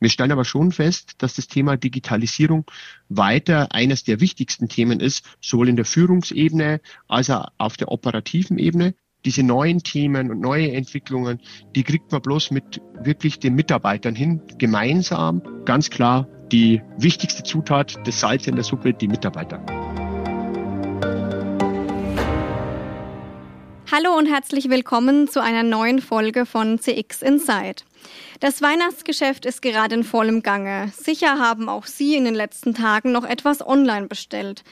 Wir stellen aber schon fest, dass das Thema Digitalisierung weiter eines der wichtigsten Themen ist, sowohl in der Führungsebene als auch auf der operativen Ebene. Diese neuen Themen und neue Entwicklungen, die kriegt man bloß mit wirklich den Mitarbeitern hin, gemeinsam. Ganz klar die wichtigste Zutat des Salz in der Suppe, die Mitarbeiter. Hallo und herzlich willkommen zu einer neuen Folge von CX Inside. Das Weihnachtsgeschäft ist gerade in vollem Gange. Sicher haben auch Sie in den letzten Tagen noch etwas online bestellt.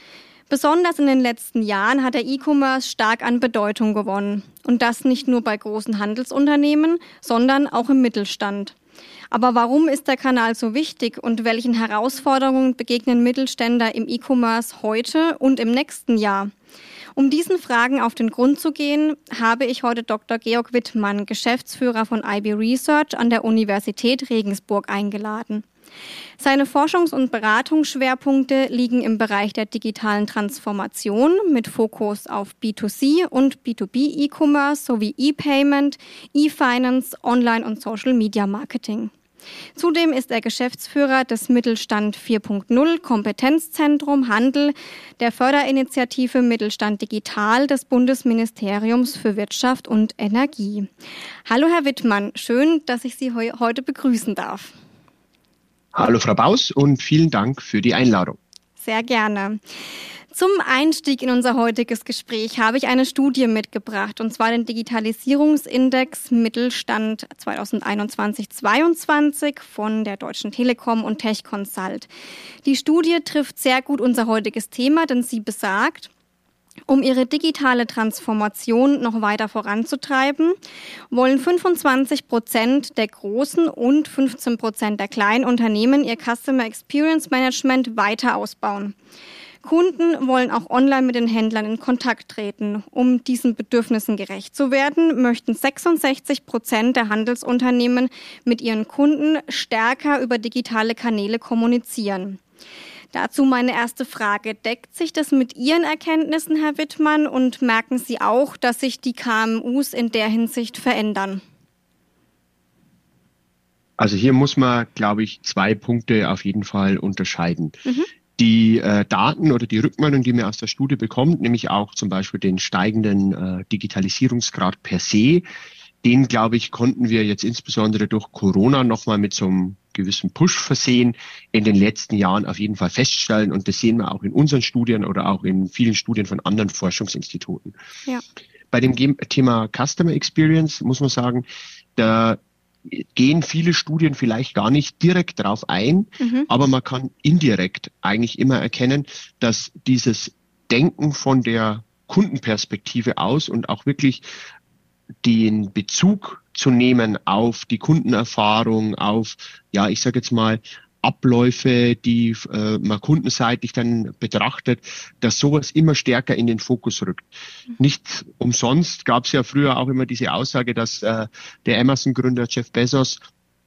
Besonders in den letzten Jahren hat der E-Commerce stark an Bedeutung gewonnen. Und das nicht nur bei großen Handelsunternehmen, sondern auch im Mittelstand. Aber warum ist der Kanal so wichtig und welchen Herausforderungen begegnen Mittelständler im E-Commerce heute und im nächsten Jahr? Um diesen Fragen auf den Grund zu gehen, habe ich heute Dr. Georg Wittmann, Geschäftsführer von IB Research an der Universität Regensburg, eingeladen. Seine Forschungs- und Beratungsschwerpunkte liegen im Bereich der digitalen Transformation mit Fokus auf B2C und B2B E-Commerce sowie E-Payment, E-Finance, Online- und Social-Media-Marketing. Zudem ist er Geschäftsführer des Mittelstand 4.0 Kompetenzzentrum Handel der Förderinitiative Mittelstand Digital des Bundesministeriums für Wirtschaft und Energie. Hallo Herr Wittmann, schön, dass ich Sie he heute begrüßen darf. Hallo Frau Baus und vielen Dank für die Einladung. Sehr gerne. Zum Einstieg in unser heutiges Gespräch habe ich eine Studie mitgebracht, und zwar den Digitalisierungsindex Mittelstand 2021-22 von der Deutschen Telekom und Tech Consult. Die Studie trifft sehr gut unser heutiges Thema, denn sie besagt, um ihre digitale Transformation noch weiter voranzutreiben, wollen 25 Prozent der großen und 15 Prozent der kleinen Unternehmen ihr Customer Experience Management weiter ausbauen. Kunden wollen auch online mit den Händlern in Kontakt treten. Um diesen Bedürfnissen gerecht zu werden, möchten 66 Prozent der Handelsunternehmen mit ihren Kunden stärker über digitale Kanäle kommunizieren. Dazu meine erste Frage. Deckt sich das mit Ihren Erkenntnissen, Herr Wittmann, und merken Sie auch, dass sich die KMUs in der Hinsicht verändern? Also hier muss man, glaube ich, zwei Punkte auf jeden Fall unterscheiden. Mhm die äh, Daten oder die Rückmeldung, die man aus der Studie bekommt, nämlich auch zum Beispiel den steigenden äh, Digitalisierungsgrad per se, den, glaube ich, konnten wir jetzt insbesondere durch Corona nochmal mit so einem gewissen Push versehen in den letzten Jahren auf jeden Fall feststellen. Und das sehen wir auch in unseren Studien oder auch in vielen Studien von anderen Forschungsinstituten. Ja. Bei dem Thema Customer Experience muss man sagen, da gehen viele Studien vielleicht gar nicht direkt darauf ein, mhm. aber man kann indirekt eigentlich immer erkennen, dass dieses Denken von der Kundenperspektive aus und auch wirklich den Bezug zu nehmen auf die Kundenerfahrung, auf, ja, ich sage jetzt mal, Abläufe, die äh, man kundenseitig dann betrachtet, dass sowas immer stärker in den Fokus rückt. Mhm. Nicht umsonst gab es ja früher auch immer diese Aussage, dass äh, der Amazon-Gründer Jeff Bezos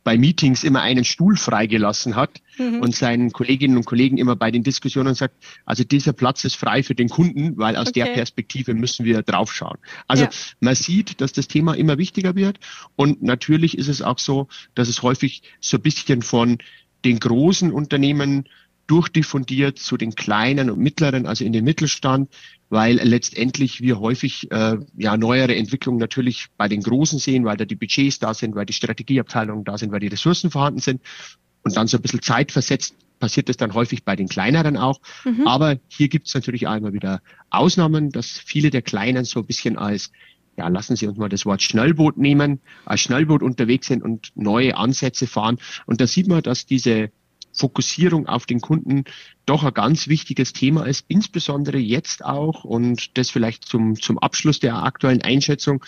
bei Meetings immer einen Stuhl freigelassen hat mhm. und seinen Kolleginnen und Kollegen immer bei den Diskussionen sagt, also dieser Platz ist frei für den Kunden, weil aus okay. der Perspektive müssen wir draufschauen. Also ja. man sieht, dass das Thema immer wichtiger wird und natürlich ist es auch so, dass es häufig so ein bisschen von den großen Unternehmen durchdiffundiert zu den kleinen und mittleren, also in den Mittelstand, weil letztendlich wir häufig äh, ja neuere Entwicklungen natürlich bei den Großen sehen, weil da die Budgets da sind, weil die Strategieabteilungen da sind, weil die Ressourcen vorhanden sind und dann so ein bisschen zeitversetzt passiert das dann häufig bei den kleineren auch. Mhm. Aber hier gibt es natürlich auch immer wieder Ausnahmen, dass viele der Kleinen so ein bisschen als ja, lassen Sie uns mal das Wort Schnellboot nehmen, als Schnellboot unterwegs sind und neue Ansätze fahren. Und da sieht man, dass diese Fokussierung auf den Kunden doch ein ganz wichtiges Thema ist, insbesondere jetzt auch und das vielleicht zum, zum Abschluss der aktuellen Einschätzung.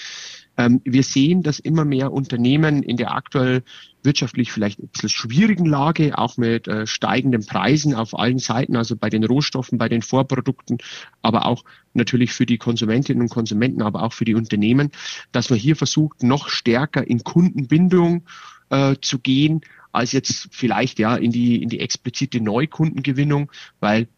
Ähm, wir sehen, dass immer mehr Unternehmen in der aktuell wirtschaftlich vielleicht ein bisschen schwierigen Lage, auch mit äh, steigenden Preisen auf allen Seiten, also bei den Rohstoffen, bei den Vorprodukten, aber auch natürlich für die Konsumentinnen und Konsumenten, aber auch für die Unternehmen, dass man hier versucht, noch stärker in Kundenbindung äh, zu gehen als jetzt vielleicht ja in die, in die explizite Neukundengewinnung, weil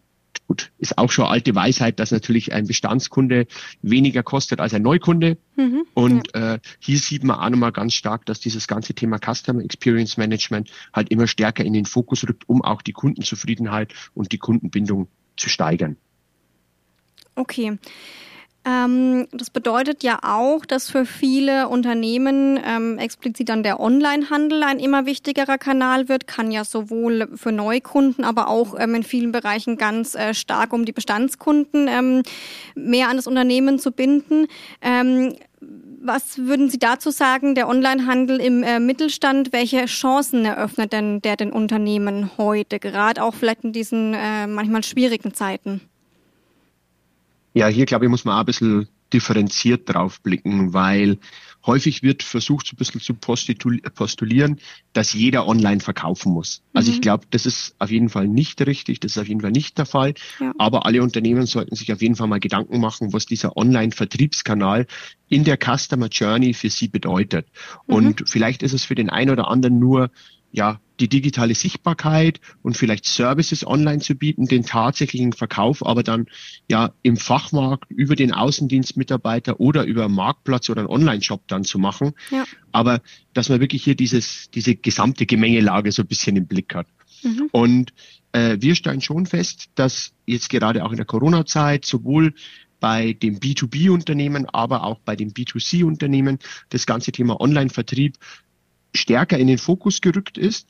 gut, ist auch schon alte Weisheit, dass natürlich ein Bestandskunde weniger kostet als ein Neukunde. Mhm, und ja. äh, hier sieht man auch nochmal ganz stark, dass dieses ganze Thema Customer Experience Management halt immer stärker in den Fokus rückt, um auch die Kundenzufriedenheit und die Kundenbindung zu steigern. Okay. Ähm, das bedeutet ja auch, dass für viele Unternehmen ähm, explizit dann der Onlinehandel ein immer wichtigerer Kanal wird, kann ja sowohl für Neukunden, aber auch ähm, in vielen Bereichen ganz äh, stark, um die Bestandskunden ähm, mehr an das Unternehmen zu binden. Ähm, was würden Sie dazu sagen, der Onlinehandel im äh, Mittelstand, welche Chancen eröffnet denn der den Unternehmen heute, gerade auch vielleicht in diesen äh, manchmal schwierigen Zeiten? Ja, hier glaube ich, muss man auch ein bisschen differenziert drauf blicken, weil häufig wird versucht, so ein bisschen zu postulieren, dass jeder online verkaufen muss. Also mhm. ich glaube, das ist auf jeden Fall nicht richtig, das ist auf jeden Fall nicht der Fall. Ja. Aber alle Unternehmen sollten sich auf jeden Fall mal Gedanken machen, was dieser Online-Vertriebskanal in der Customer Journey für sie bedeutet. Mhm. Und vielleicht ist es für den einen oder anderen nur ja, die digitale Sichtbarkeit und vielleicht Services online zu bieten, den tatsächlichen Verkauf aber dann ja im Fachmarkt über den Außendienstmitarbeiter oder über einen Marktplatz oder einen Online-Shop dann zu machen. Ja. Aber dass man wirklich hier dieses, diese gesamte Gemengelage so ein bisschen im Blick hat. Mhm. Und äh, wir stellen schon fest, dass jetzt gerade auch in der Corona-Zeit sowohl bei dem B2B-Unternehmen, aber auch bei den B2C-Unternehmen das ganze Thema Online-Vertrieb stärker in den Fokus gerückt ist.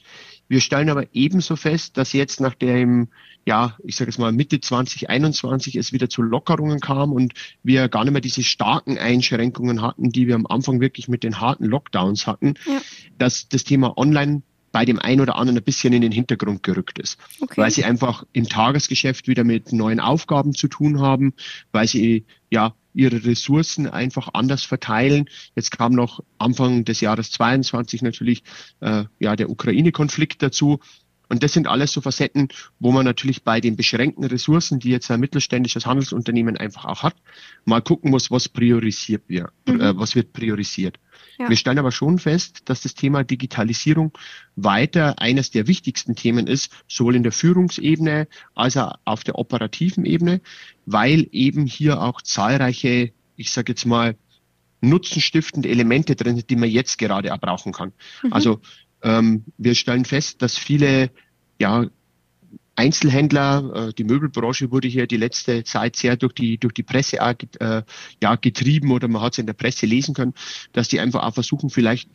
Wir stellen aber ebenso fest, dass jetzt nach der im, ja, ich sage es mal Mitte 2021 es wieder zu Lockerungen kam und wir gar nicht mehr diese starken Einschränkungen hatten, die wir am Anfang wirklich mit den harten Lockdowns hatten, ja. dass das Thema Online bei dem einen oder anderen ein bisschen in den Hintergrund gerückt ist, okay. weil sie einfach im Tagesgeschäft wieder mit neuen Aufgaben zu tun haben, weil sie ja ihre Ressourcen einfach anders verteilen. Jetzt kam noch Anfang des Jahres 22 natürlich äh, ja der Ukraine-Konflikt dazu. Und das sind alles so Facetten, wo man natürlich bei den beschränkten Ressourcen, die jetzt ein mittelständisches Handelsunternehmen einfach auch hat, mal gucken muss, was priorisiert wird, mhm. äh, was wird priorisiert. Ja. Wir stellen aber schon fest, dass das Thema Digitalisierung weiter eines der wichtigsten Themen ist, sowohl in der Führungsebene als auch auf der operativen Ebene, weil eben hier auch zahlreiche, ich sage jetzt mal, nutzenstiftende Elemente drin sind, die man jetzt gerade auch brauchen kann. Mhm. Also ähm, wir stellen fest, dass viele ja, Einzelhändler, äh, die Möbelbranche wurde hier die letzte Zeit sehr durch die, durch die Presse äh, ja, getrieben oder man hat es in der Presse lesen können, dass die einfach auch versuchen, vielleicht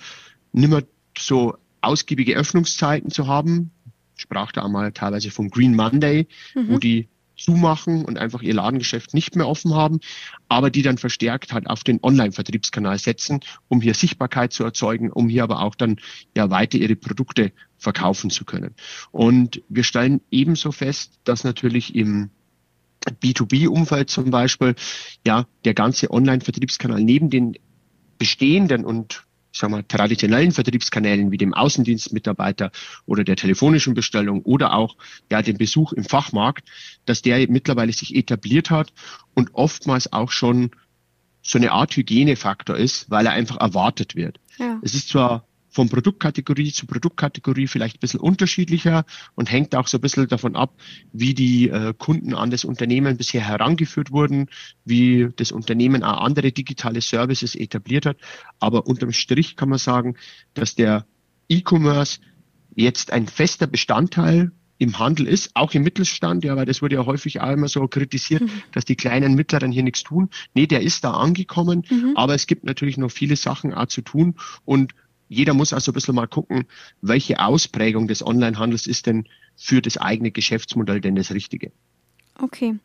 nicht mehr so ausgiebige Öffnungszeiten zu haben. Ich sprach da einmal teilweise vom Green Monday, mhm. wo die zumachen und einfach ihr Ladengeschäft nicht mehr offen haben, aber die dann verstärkt halt auf den Online-Vertriebskanal setzen, um hier Sichtbarkeit zu erzeugen, um hier aber auch dann ja weiter ihre Produkte verkaufen zu können. Und wir stellen ebenso fest, dass natürlich im B2B-Umfeld zum Beispiel, ja, der ganze Online-Vertriebskanal neben den bestehenden und ich sag mal, traditionellen Vertriebskanälen wie dem Außendienstmitarbeiter oder der telefonischen Bestellung oder auch ja dem Besuch im Fachmarkt, dass der mittlerweile sich etabliert hat und oftmals auch schon so eine Art Hygienefaktor ist, weil er einfach erwartet wird. Ja. Es ist zwar von Produktkategorie zu Produktkategorie vielleicht ein bisschen unterschiedlicher und hängt auch so ein bisschen davon ab, wie die äh, Kunden an das Unternehmen bisher herangeführt wurden, wie das Unternehmen auch andere digitale Services etabliert hat. Aber unterm Strich kann man sagen, dass der E-Commerce jetzt ein fester Bestandteil im Handel ist, auch im Mittelstand, ja, weil das wurde ja häufig auch immer so kritisiert, mhm. dass die kleinen Mittleren hier nichts tun. Nee, der ist da angekommen, mhm. aber es gibt natürlich noch viele Sachen auch zu tun und jeder muss also ein bisschen mal gucken, welche Ausprägung des Onlinehandels ist denn für das eigene Geschäftsmodell denn das Richtige. Okay.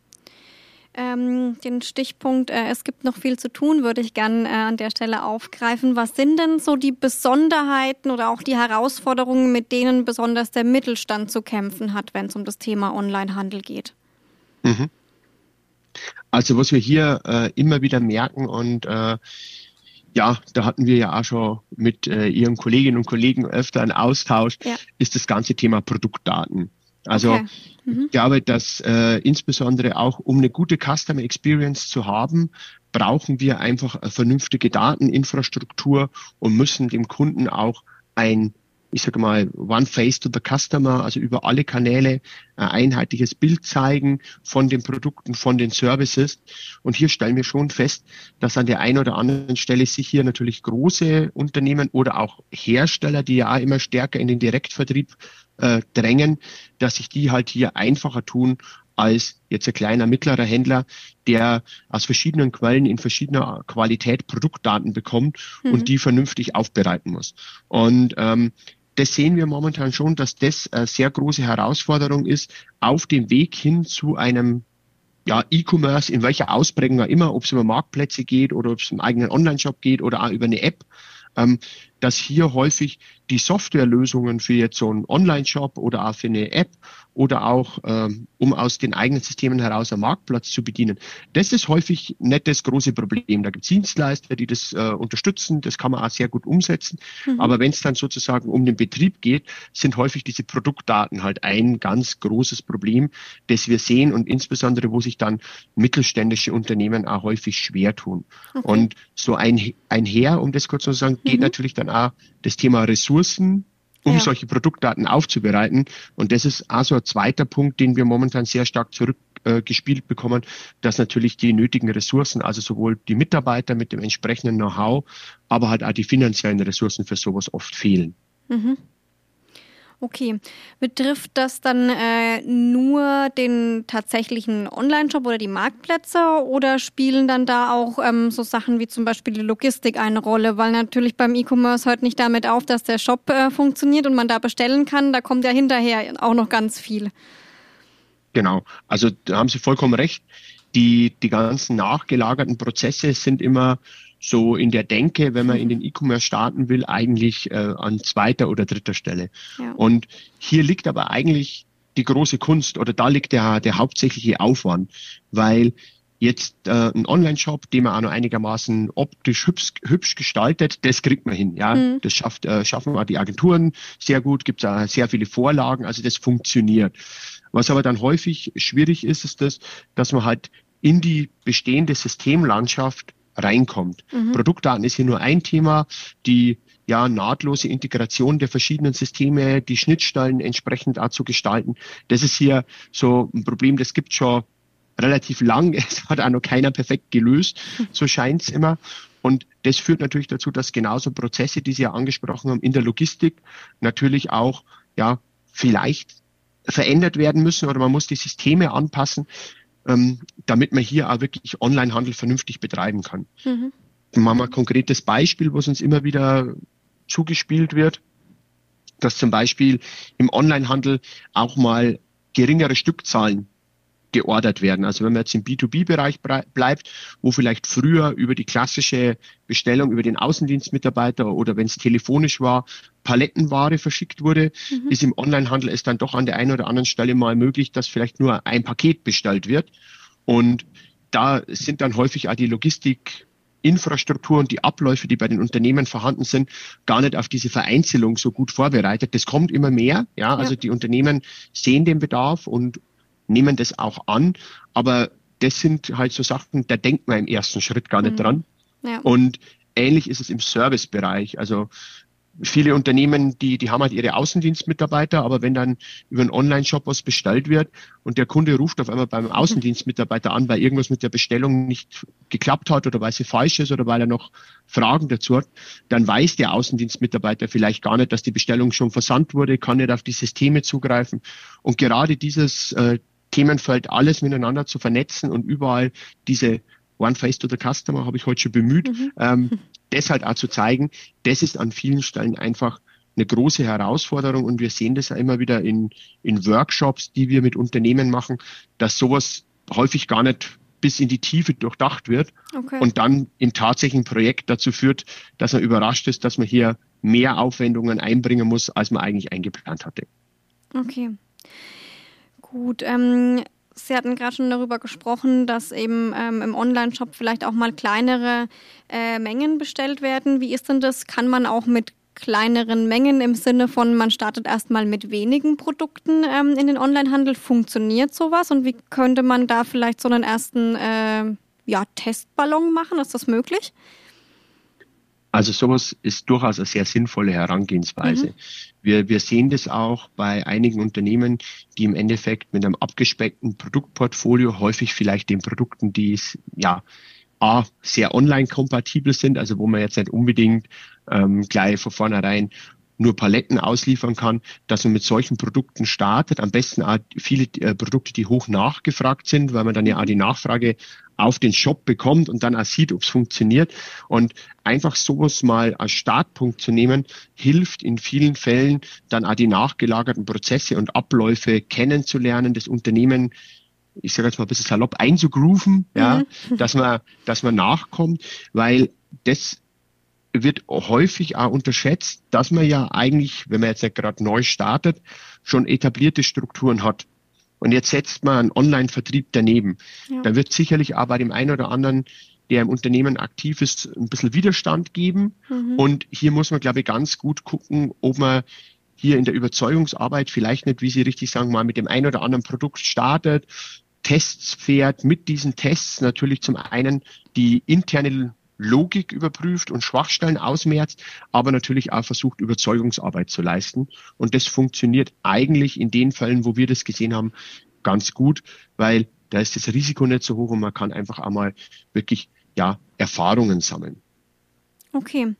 Ähm, den Stichpunkt, äh, es gibt noch viel zu tun, würde ich gerne äh, an der Stelle aufgreifen. Was sind denn so die Besonderheiten oder auch die Herausforderungen, mit denen besonders der Mittelstand zu kämpfen hat, wenn es um das Thema Onlinehandel geht? Mhm. Also was wir hier äh, immer wieder merken und äh, ja, da hatten wir ja auch schon mit äh, Ihren Kolleginnen und Kollegen öfter einen Austausch, ja. ist das ganze Thema Produktdaten. Also okay. mhm. ich glaube, dass äh, insbesondere auch um eine gute Customer Experience zu haben, brauchen wir einfach vernünftige Dateninfrastruktur und müssen dem Kunden auch ein ich sage mal, One Face to the Customer, also über alle Kanäle ein einheitliches Bild zeigen von den Produkten, von den Services. Und hier stellen wir schon fest, dass an der einen oder anderen Stelle sich hier natürlich große Unternehmen oder auch Hersteller, die ja auch immer stärker in den Direktvertrieb äh, drängen, dass sich die halt hier einfacher tun als jetzt ein kleiner mittlerer Händler, der aus verschiedenen Quellen in verschiedener Qualität Produktdaten bekommt mhm. und die vernünftig aufbereiten muss. Und ähm, das sehen wir momentan schon, dass das eine sehr große Herausforderung ist auf dem Weg hin zu einem ja, E-Commerce, in welcher Ausprägung auch immer, ob es über Marktplätze geht oder ob es im eigenen Online-Shop geht oder auch über eine App, ähm, dass hier häufig die Softwarelösungen für jetzt so einen Online-Shop oder auch für eine App oder auch ähm, um aus den eigenen Systemen heraus einen Marktplatz zu bedienen. Das ist häufig nicht das große Problem. Da gibt es Dienstleister, die das äh, unterstützen, das kann man auch sehr gut umsetzen. Mhm. Aber wenn es dann sozusagen um den Betrieb geht, sind häufig diese Produktdaten halt ein ganz großes Problem, das wir sehen und insbesondere, wo sich dann mittelständische Unternehmen auch häufig schwer tun. Okay. Und so ein, einher, um das kurz zu sagen, geht mhm. natürlich dann auch das Thema Ressourcen um ja. solche Produktdaten aufzubereiten. Und das ist also ein zweiter Punkt, den wir momentan sehr stark zurückgespielt äh, bekommen, dass natürlich die nötigen Ressourcen, also sowohl die Mitarbeiter mit dem entsprechenden Know-how, aber halt auch die finanziellen Ressourcen für sowas oft fehlen. Mhm. Okay. Betrifft das dann äh, nur den tatsächlichen Online-Shop oder die Marktplätze oder spielen dann da auch ähm, so Sachen wie zum Beispiel die Logistik eine Rolle? Weil natürlich beim E-Commerce hört nicht damit auf, dass der Shop äh, funktioniert und man da bestellen kann. Da kommt ja hinterher auch noch ganz viel. Genau. Also da haben Sie vollkommen recht. Die, die ganzen nachgelagerten Prozesse sind immer so in der Denke, wenn man in den E-Commerce starten will, eigentlich äh, an zweiter oder dritter Stelle. Ja. Und hier liegt aber eigentlich die große Kunst oder da liegt der, der hauptsächliche Aufwand, weil jetzt äh, ein Online-Shop, den man auch noch einigermaßen optisch hübsch, hübsch gestaltet, das kriegt man hin. Ja, mhm. das schafft, äh, schaffen auch die Agenturen sehr gut. Gibt es sehr viele Vorlagen, also das funktioniert. Was aber dann häufig schwierig ist, ist das, dass man halt in die bestehende Systemlandschaft reinkommt. Mhm. Produktdaten ist hier nur ein Thema. Die ja, nahtlose Integration der verschiedenen Systeme, die Schnittstellen entsprechend auch zu gestalten. Das ist hier so ein Problem, das gibt schon relativ lang. Es hat auch noch keiner perfekt gelöst. So scheint es immer. Und das führt natürlich dazu, dass genauso Prozesse, die Sie ja angesprochen haben, in der Logistik natürlich auch, ja, vielleicht verändert werden müssen oder man muss die Systeme anpassen ähm, damit man hier auch wirklich Onlinehandel vernünftig betreiben kann. Mhm. Machen wir ein konkretes Beispiel, was uns immer wieder zugespielt wird, dass zum Beispiel im Onlinehandel auch mal geringere Stückzahlen geordert werden. Also wenn man jetzt im B2B-Bereich bleibt, wo vielleicht früher über die klassische Bestellung über den Außendienstmitarbeiter oder wenn es telefonisch war, Palettenware verschickt wurde, mhm. ist im Onlinehandel es dann doch an der einen oder anderen Stelle mal möglich, dass vielleicht nur ein Paket bestellt wird. Und da sind dann häufig auch die Logistik Infrastruktur und die Abläufe, die bei den Unternehmen vorhanden sind, gar nicht auf diese Vereinzelung so gut vorbereitet. Das kommt immer mehr. Ja, also die Unternehmen sehen den Bedarf und nehmen das auch an, aber das sind halt so Sachen, da denkt man im ersten Schritt gar nicht mhm. dran. Ja. Und ähnlich ist es im Servicebereich. Also viele Unternehmen, die, die haben halt ihre Außendienstmitarbeiter, aber wenn dann über einen Online-Shop was bestellt wird und der Kunde ruft auf einmal beim Außendienstmitarbeiter an, weil irgendwas mit der Bestellung nicht geklappt hat oder weil sie falsch ist oder weil er noch Fragen dazu hat, dann weiß der Außendienstmitarbeiter vielleicht gar nicht, dass die Bestellung schon versandt wurde, kann nicht auf die Systeme zugreifen. Und gerade dieses äh, Themenfeld alles miteinander zu vernetzen und überall diese One Face to the Customer habe ich heute schon bemüht, mhm. ähm, das halt auch zu zeigen, das ist an vielen Stellen einfach eine große Herausforderung und wir sehen das ja immer wieder in, in Workshops, die wir mit Unternehmen machen, dass sowas häufig gar nicht bis in die Tiefe durchdacht wird okay. und dann im tatsächlichen Projekt dazu führt, dass man überrascht ist, dass man hier mehr Aufwendungen einbringen muss, als man eigentlich eingeplant hatte. Okay. Gut, ähm, Sie hatten gerade schon darüber gesprochen, dass eben ähm, im Online-Shop vielleicht auch mal kleinere äh, Mengen bestellt werden. Wie ist denn das? Kann man auch mit kleineren Mengen im Sinne von, man startet erstmal mit wenigen Produkten ähm, in den Online-Handel? Funktioniert sowas? Und wie könnte man da vielleicht so einen ersten äh, ja, Testballon machen? Ist das möglich? Also sowas ist durchaus eine sehr sinnvolle Herangehensweise. Mhm. Wir, wir sehen das auch bei einigen Unternehmen, die im Endeffekt mit einem abgespeckten Produktportfolio häufig vielleicht den Produkten, die es ja A, sehr online-kompatibel sind, also wo man jetzt nicht unbedingt ähm, gleich von vornherein nur Paletten ausliefern kann, dass man mit solchen Produkten startet. Am besten auch viele äh, Produkte, die hoch nachgefragt sind, weil man dann ja auch die Nachfrage auf den Shop bekommt und dann auch sieht, ob es funktioniert. Und einfach sowas mal als Startpunkt zu nehmen, hilft in vielen Fällen dann auch die nachgelagerten Prozesse und Abläufe kennenzulernen, das Unternehmen ich sage jetzt mal ein bisschen salopp einzugrooven, ja, mhm. dass man, dass man nachkommt, weil das wird häufig auch unterschätzt, dass man ja eigentlich, wenn man jetzt nicht gerade neu startet, schon etablierte Strukturen hat. Und jetzt setzt man einen Online-Vertrieb daneben. Ja. Dann wird sicherlich auch bei dem einen oder anderen, der im Unternehmen aktiv ist, ein bisschen Widerstand geben. Mhm. Und hier muss man, glaube ich, ganz gut gucken, ob man hier in der Überzeugungsarbeit vielleicht nicht, wie Sie richtig sagen, mal mit dem einen oder anderen Produkt startet, Tests fährt, mit diesen Tests natürlich zum einen die interne Logik überprüft und Schwachstellen ausmerzt, aber natürlich auch versucht, Überzeugungsarbeit zu leisten. Und das funktioniert eigentlich in den Fällen, wo wir das gesehen haben, ganz gut, weil da ist das Risiko nicht so hoch und man kann einfach einmal wirklich ja Erfahrungen sammeln. Okay.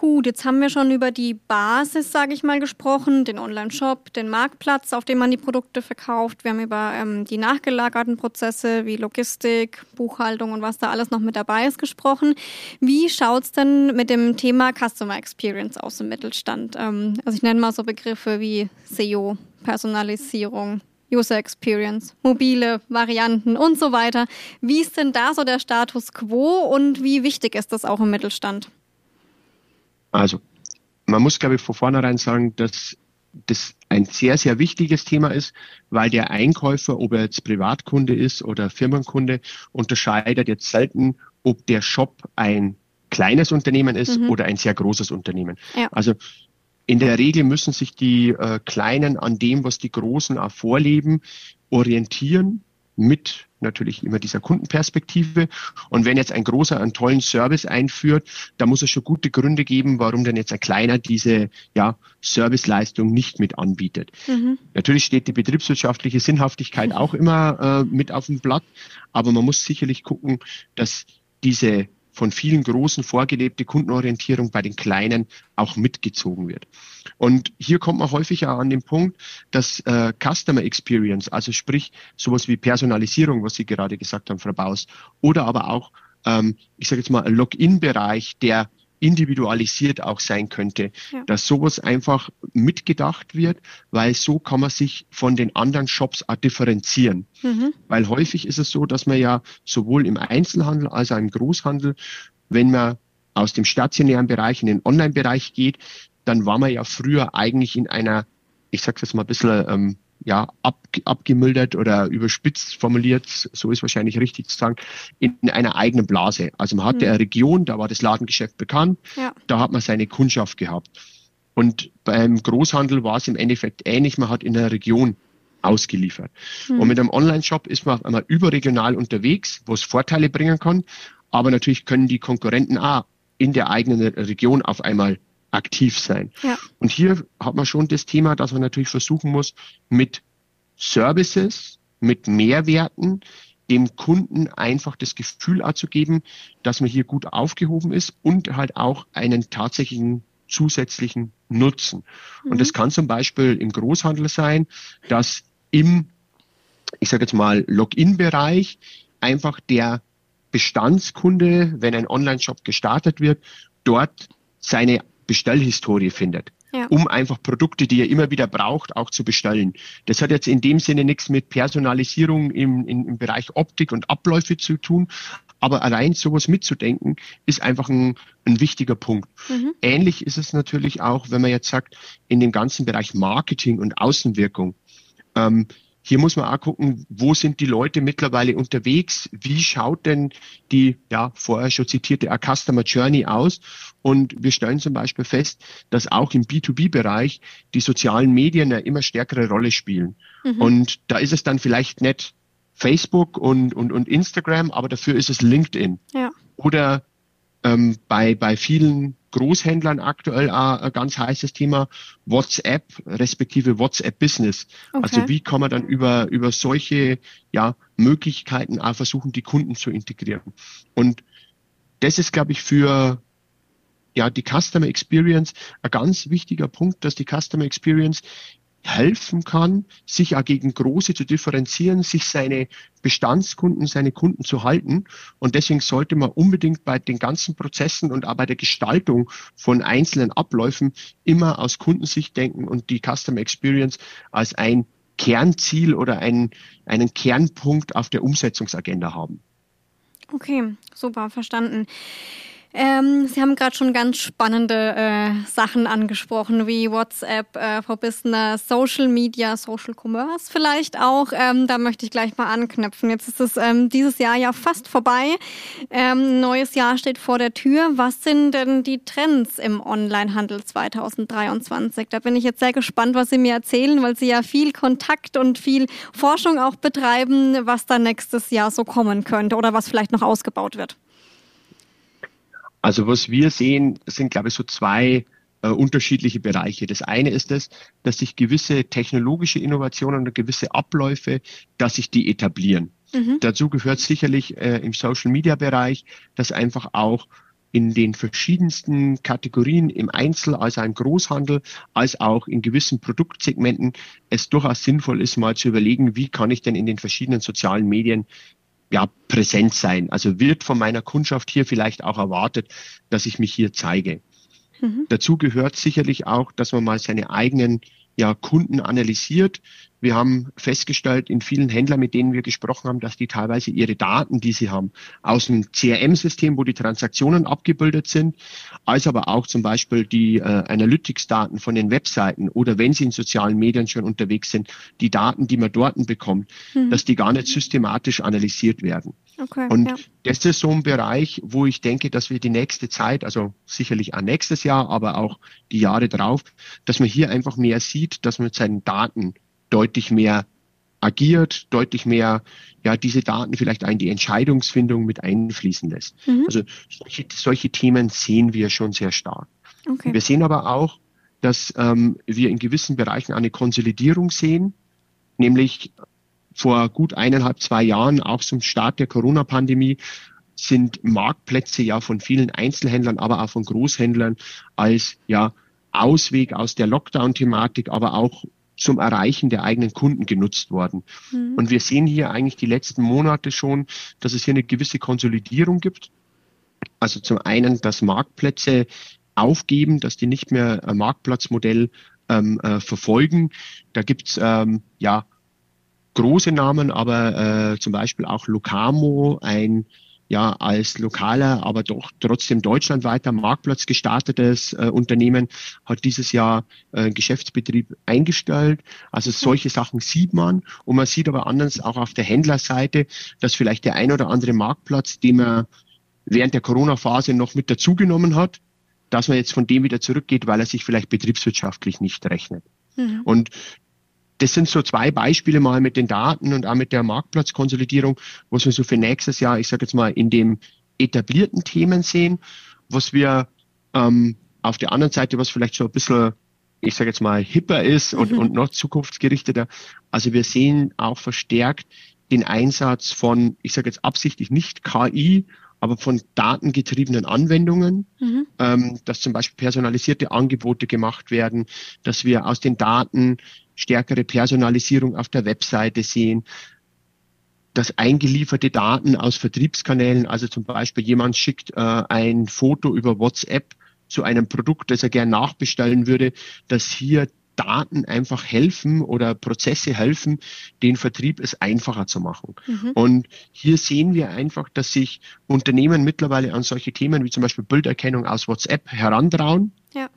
Gut, jetzt haben wir schon über die Basis, sage ich mal, gesprochen, den Online-Shop, den Marktplatz, auf dem man die Produkte verkauft. Wir haben über ähm, die nachgelagerten Prozesse wie Logistik, Buchhaltung und was da alles noch mit dabei ist gesprochen. Wie schaut es denn mit dem Thema Customer Experience aus im Mittelstand? Ähm, also ich nenne mal so Begriffe wie SEO, Personalisierung, User Experience, mobile Varianten und so weiter. Wie ist denn da so der Status quo und wie wichtig ist das auch im Mittelstand? Also, man muss, glaube ich, von vornherein sagen, dass das ein sehr, sehr wichtiges Thema ist, weil der Einkäufer, ob er jetzt Privatkunde ist oder Firmenkunde, unterscheidet jetzt selten, ob der Shop ein kleines Unternehmen ist mhm. oder ein sehr großes Unternehmen. Ja. Also in der Regel müssen sich die äh, Kleinen an dem, was die Großen auch vorleben, orientieren mit natürlich immer dieser Kundenperspektive. Und wenn jetzt ein großer einen tollen Service einführt, da muss es schon gute Gründe geben, warum dann jetzt ein kleiner diese ja, Serviceleistung nicht mit anbietet. Mhm. Natürlich steht die betriebswirtschaftliche Sinnhaftigkeit auch immer äh, mit auf dem Blatt, aber man muss sicherlich gucken, dass diese von vielen Großen vorgelebte Kundenorientierung bei den Kleinen auch mitgezogen wird. Und hier kommt man häufig auch an den Punkt, dass äh, Customer Experience, also sprich sowas wie Personalisierung, was Sie gerade gesagt haben, Frau Baus, oder aber auch, ähm, ich sage jetzt mal, Login-Bereich, der individualisiert auch sein könnte, ja. dass sowas einfach mitgedacht wird, weil so kann man sich von den anderen Shops auch differenzieren. Mhm. Weil häufig ist es so, dass man ja sowohl im Einzelhandel als auch im Großhandel, wenn man aus dem stationären Bereich in den Online-Bereich geht, dann war man ja früher eigentlich in einer, ich sage jetzt mal ein bisschen ähm, ja, ab, abgemildert oder überspitzt formuliert, so ist wahrscheinlich richtig zu sagen, in einer eigenen Blase. Also man hatte mhm. eine Region, da war das Ladengeschäft bekannt, ja. da hat man seine Kundschaft gehabt. Und beim Großhandel war es im Endeffekt ähnlich, man hat in der Region ausgeliefert. Mhm. Und mit einem Online-Shop ist man einmal überregional unterwegs, wo es Vorteile bringen kann, aber natürlich können die Konkurrenten auch in der eigenen Region auf einmal aktiv sein. Ja. Und hier hat man schon das Thema, dass man natürlich versuchen muss, mit Services, mit Mehrwerten, dem Kunden einfach das Gefühl abzugeben, dass man hier gut aufgehoben ist und halt auch einen tatsächlichen zusätzlichen Nutzen. Mhm. Und das kann zum Beispiel im Großhandel sein, dass im, ich sage jetzt mal, Login-Bereich einfach der Bestandskunde, wenn ein Online-Shop gestartet wird, dort seine Bestellhistorie findet. Ja. um einfach Produkte, die er immer wieder braucht, auch zu bestellen. Das hat jetzt in dem Sinne nichts mit Personalisierung im, im, im Bereich Optik und Abläufe zu tun, aber allein sowas mitzudenken, ist einfach ein, ein wichtiger Punkt. Mhm. Ähnlich ist es natürlich auch, wenn man jetzt sagt, in dem ganzen Bereich Marketing und Außenwirkung. Ähm, hier muss man auch gucken, wo sind die Leute mittlerweile unterwegs? Wie schaut denn die, ja, vorher schon zitierte Customer Journey aus? Und wir stellen zum Beispiel fest, dass auch im B2B-Bereich die sozialen Medien eine immer stärkere Rolle spielen. Mhm. Und da ist es dann vielleicht nicht Facebook und, und, und Instagram, aber dafür ist es LinkedIn. Ja. Oder ähm, bei, bei vielen Großhändlern aktuell auch ein ganz heißes Thema WhatsApp respektive WhatsApp Business. Okay. Also wie kann man dann über, über solche ja, Möglichkeiten auch versuchen, die Kunden zu integrieren. Und das ist, glaube ich, für ja, die Customer Experience ein ganz wichtiger Punkt, dass die Customer Experience helfen kann, sich auch gegen große zu differenzieren, sich seine Bestandskunden, seine Kunden zu halten. Und deswegen sollte man unbedingt bei den ganzen Prozessen und auch bei der Gestaltung von einzelnen Abläufen immer aus Kundensicht denken und die Customer Experience als ein Kernziel oder ein, einen Kernpunkt auf der Umsetzungsagenda haben. Okay, super, verstanden. Ähm, Sie haben gerade schon ganz spannende äh, Sachen angesprochen, wie WhatsApp äh, for Business, Social Media, Social Commerce vielleicht auch. Ähm, da möchte ich gleich mal anknüpfen. Jetzt ist es ähm, dieses Jahr ja fast vorbei. Ähm, neues Jahr steht vor der Tür. Was sind denn die Trends im Onlinehandel 2023? Da bin ich jetzt sehr gespannt, was Sie mir erzählen, weil Sie ja viel Kontakt und viel Forschung auch betreiben, was da nächstes Jahr so kommen könnte oder was vielleicht noch ausgebaut wird. Also was wir sehen, sind, glaube ich, so zwei äh, unterschiedliche Bereiche. Das eine ist es, dass sich gewisse technologische Innovationen und gewisse Abläufe, dass sich die etablieren. Mhm. Dazu gehört sicherlich äh, im Social-Media-Bereich, dass einfach auch in den verschiedensten Kategorien im Einzel, also im Großhandel, als auch in gewissen Produktsegmenten es durchaus sinnvoll ist, mal zu überlegen, wie kann ich denn in den verschiedenen sozialen Medien ja, präsent sein. Also wird von meiner Kundschaft hier vielleicht auch erwartet, dass ich mich hier zeige. Mhm. Dazu gehört sicherlich auch, dass man mal seine eigenen ja, Kunden analysiert. Wir haben festgestellt in vielen Händlern, mit denen wir gesprochen haben, dass die teilweise ihre Daten, die sie haben, aus dem CRM-System, wo die Transaktionen abgebildet sind, als aber auch zum Beispiel die äh, Analytics-Daten von den Webseiten oder wenn sie in sozialen Medien schon unterwegs sind, die Daten, die man dort bekommt, mhm. dass die gar nicht systematisch analysiert werden. Okay, und ja. das ist so ein Bereich, wo ich denke, dass wir die nächste Zeit, also sicherlich auch nächstes Jahr, aber auch die Jahre drauf, dass man hier einfach mehr sieht, dass man mit seinen Daten deutlich mehr agiert, deutlich mehr ja diese Daten vielleicht in die Entscheidungsfindung mit einfließen lässt. Mhm. Also solche, solche Themen sehen wir schon sehr stark. Okay. Wir sehen aber auch, dass ähm, wir in gewissen Bereichen eine Konsolidierung sehen, nämlich vor gut eineinhalb, zwei Jahren, auch zum Start der Corona-Pandemie, sind Marktplätze ja von vielen Einzelhändlern, aber auch von Großhändlern als ja Ausweg aus der Lockdown-Thematik, aber auch zum Erreichen der eigenen Kunden genutzt worden. Mhm. Und wir sehen hier eigentlich die letzten Monate schon, dass es hier eine gewisse Konsolidierung gibt. Also zum einen, dass Marktplätze aufgeben, dass die nicht mehr ein Marktplatzmodell ähm, äh, verfolgen. Da gibt's ähm, ja große Namen, aber äh, zum Beispiel auch Locamo, ein ja als lokaler, aber doch trotzdem deutschlandweiter Marktplatz gestartetes äh, Unternehmen hat dieses Jahr äh, Geschäftsbetrieb eingestellt. Also solche Sachen sieht man und man sieht aber anders auch auf der Händlerseite, dass vielleicht der ein oder andere Marktplatz, den man während der Corona-Phase noch mit dazugenommen hat, dass man jetzt von dem wieder zurückgeht, weil er sich vielleicht betriebswirtschaftlich nicht rechnet. Mhm. Und das sind so zwei Beispiele mal mit den Daten und auch mit der Marktplatzkonsolidierung, was wir so für nächstes Jahr, ich sage jetzt mal, in dem etablierten Themen sehen, was wir ähm, auf der anderen Seite, was vielleicht so ein bisschen, ich sage jetzt mal, hipper ist und, mhm. und noch zukunftsgerichteter. Also wir sehen auch verstärkt den Einsatz von, ich sage jetzt absichtlich nicht KI, aber von datengetriebenen Anwendungen, mhm. ähm, dass zum Beispiel personalisierte Angebote gemacht werden, dass wir aus den Daten stärkere Personalisierung auf der Webseite sehen, dass eingelieferte Daten aus Vertriebskanälen, also zum Beispiel jemand schickt äh, ein Foto über WhatsApp zu einem Produkt, das er gern nachbestellen würde, dass hier Daten einfach helfen oder Prozesse helfen, den Vertrieb es einfacher zu machen. Mhm. Und hier sehen wir einfach, dass sich Unternehmen mittlerweile an solche Themen wie zum Beispiel Bilderkennung aus WhatsApp herantrauen, ja.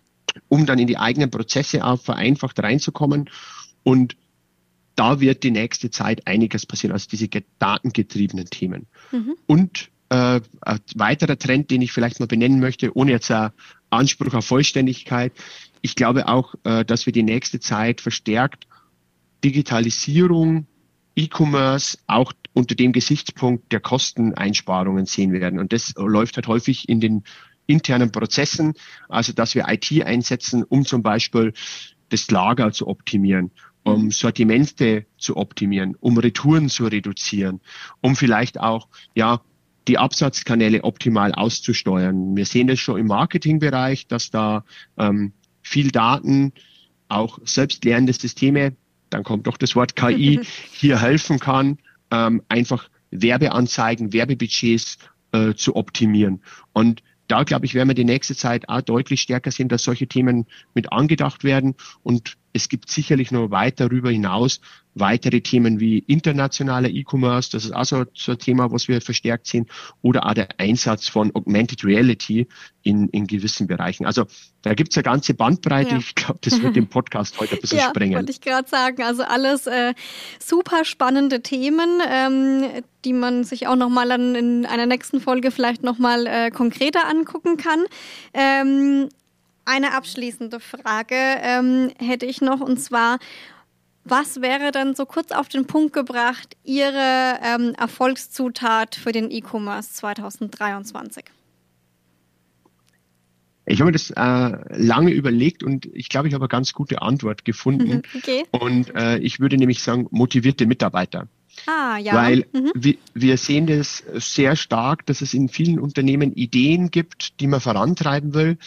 Um dann in die eigenen Prozesse auch vereinfacht reinzukommen. Und da wird die nächste Zeit einiges passieren, also diese datengetriebenen Themen. Mhm. Und äh, ein weiterer Trend, den ich vielleicht mal benennen möchte, ohne jetzt einen Anspruch auf Vollständigkeit, ich glaube auch, äh, dass wir die nächste Zeit verstärkt Digitalisierung, E-Commerce, auch unter dem Gesichtspunkt der Kosteneinsparungen sehen werden. Und das läuft halt häufig in den internen Prozessen, also dass wir IT einsetzen, um zum Beispiel das Lager zu optimieren, um mhm. Sortimente zu optimieren, um Retouren zu reduzieren, um vielleicht auch, ja, die Absatzkanäle optimal auszusteuern. Wir sehen das schon im Marketingbereich, dass da ähm, viel Daten, auch selbstlernende Systeme, dann kommt doch das Wort KI, hier helfen kann, ähm, einfach Werbeanzeigen, Werbebudgets äh, zu optimieren. Und da, glaube ich, werden wir die nächste Zeit auch deutlich stärker sehen, dass solche Themen mit angedacht werden. Und es gibt sicherlich noch weit darüber hinaus weitere Themen wie internationaler E-Commerce. Das ist also so ein Thema, was wir verstärkt sehen. Oder auch der Einsatz von Augmented Reality in, in gewissen Bereichen. Also da gibt es eine ganze Bandbreite. Ja. Ich glaube, das wird den Podcast heute ein bisschen ja, sprengen. wollte ich gerade sagen. Also alles äh, super spannende Themen, ähm, die man sich auch nochmal in einer nächsten Folge vielleicht nochmal äh, konkreter angucken kann. Ähm, eine abschließende Frage ähm, hätte ich noch und zwar, was wäre dann so kurz auf den Punkt gebracht Ihre ähm, Erfolgszutat für den E-Commerce 2023? Ich habe mir das äh, lange überlegt und ich glaube, ich habe eine ganz gute Antwort gefunden. Okay. Und äh, ich würde nämlich sagen, motivierte Mitarbeiter. Ah, ja. Weil mhm. wir, wir sehen das sehr stark, dass es in vielen Unternehmen Ideen gibt, die man vorantreiben will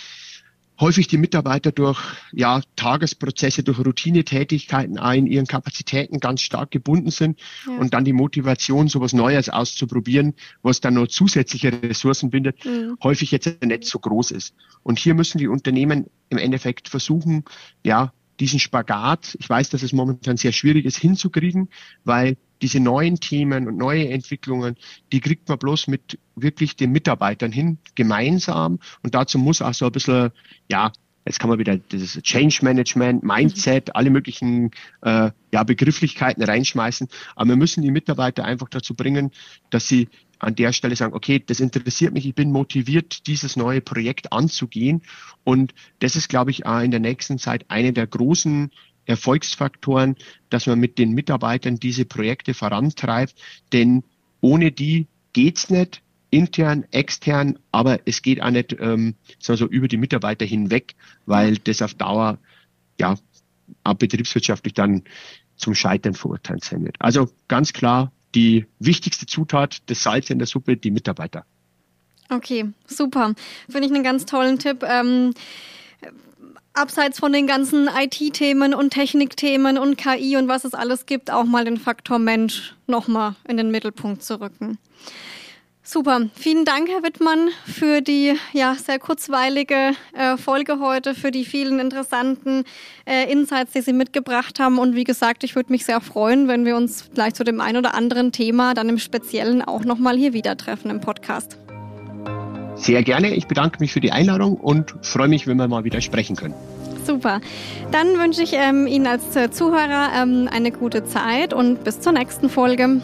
häufig die Mitarbeiter durch ja, Tagesprozesse, durch Routinetätigkeiten in ihren Kapazitäten ganz stark gebunden sind ja. und dann die Motivation, sowas Neues auszuprobieren, was dann noch zusätzliche Ressourcen bindet, mhm. häufig jetzt nicht so groß ist. Und hier müssen die Unternehmen im Endeffekt versuchen, ja, diesen Spagat, ich weiß, dass es momentan sehr schwierig ist, hinzukriegen, weil diese neuen Themen und neue Entwicklungen, die kriegt man bloß mit wirklich den Mitarbeitern hin, gemeinsam. Und dazu muss auch so ein bisschen, ja, jetzt kann man wieder das Change Management, Mindset, alle möglichen äh, ja, Begrifflichkeiten reinschmeißen. Aber wir müssen die Mitarbeiter einfach dazu bringen, dass sie an der Stelle sagen, okay, das interessiert mich, ich bin motiviert, dieses neue Projekt anzugehen. Und das ist, glaube ich, in der nächsten Zeit eine der großen Erfolgsfaktoren, dass man mit den Mitarbeitern diese Projekte vorantreibt. Denn ohne die geht's nicht, intern, extern, aber es geht auch nicht ähm, so über die Mitarbeiter hinweg, weil das auf Dauer ja auch betriebswirtschaftlich dann zum Scheitern verurteilt sein wird. Also ganz klar die wichtigste Zutat, das Salz in der Suppe, die Mitarbeiter. Okay, super. Finde ich einen ganz tollen Tipp. Ähm, abseits von den ganzen IT-Themen und Technikthemen und KI und was es alles gibt, auch mal den Faktor Mensch nochmal in den Mittelpunkt zu rücken. Super. Vielen Dank, Herr Wittmann, für die ja, sehr kurzweilige äh, Folge heute, für die vielen interessanten äh, Insights, die Sie mitgebracht haben. Und wie gesagt, ich würde mich sehr freuen, wenn wir uns gleich zu dem ein oder anderen Thema dann im Speziellen auch nochmal hier wieder treffen im Podcast. Sehr gerne. Ich bedanke mich für die Einladung und freue mich, wenn wir mal wieder sprechen können. Super. Dann wünsche ich ähm, Ihnen als äh, Zuhörer ähm, eine gute Zeit und bis zur nächsten Folge.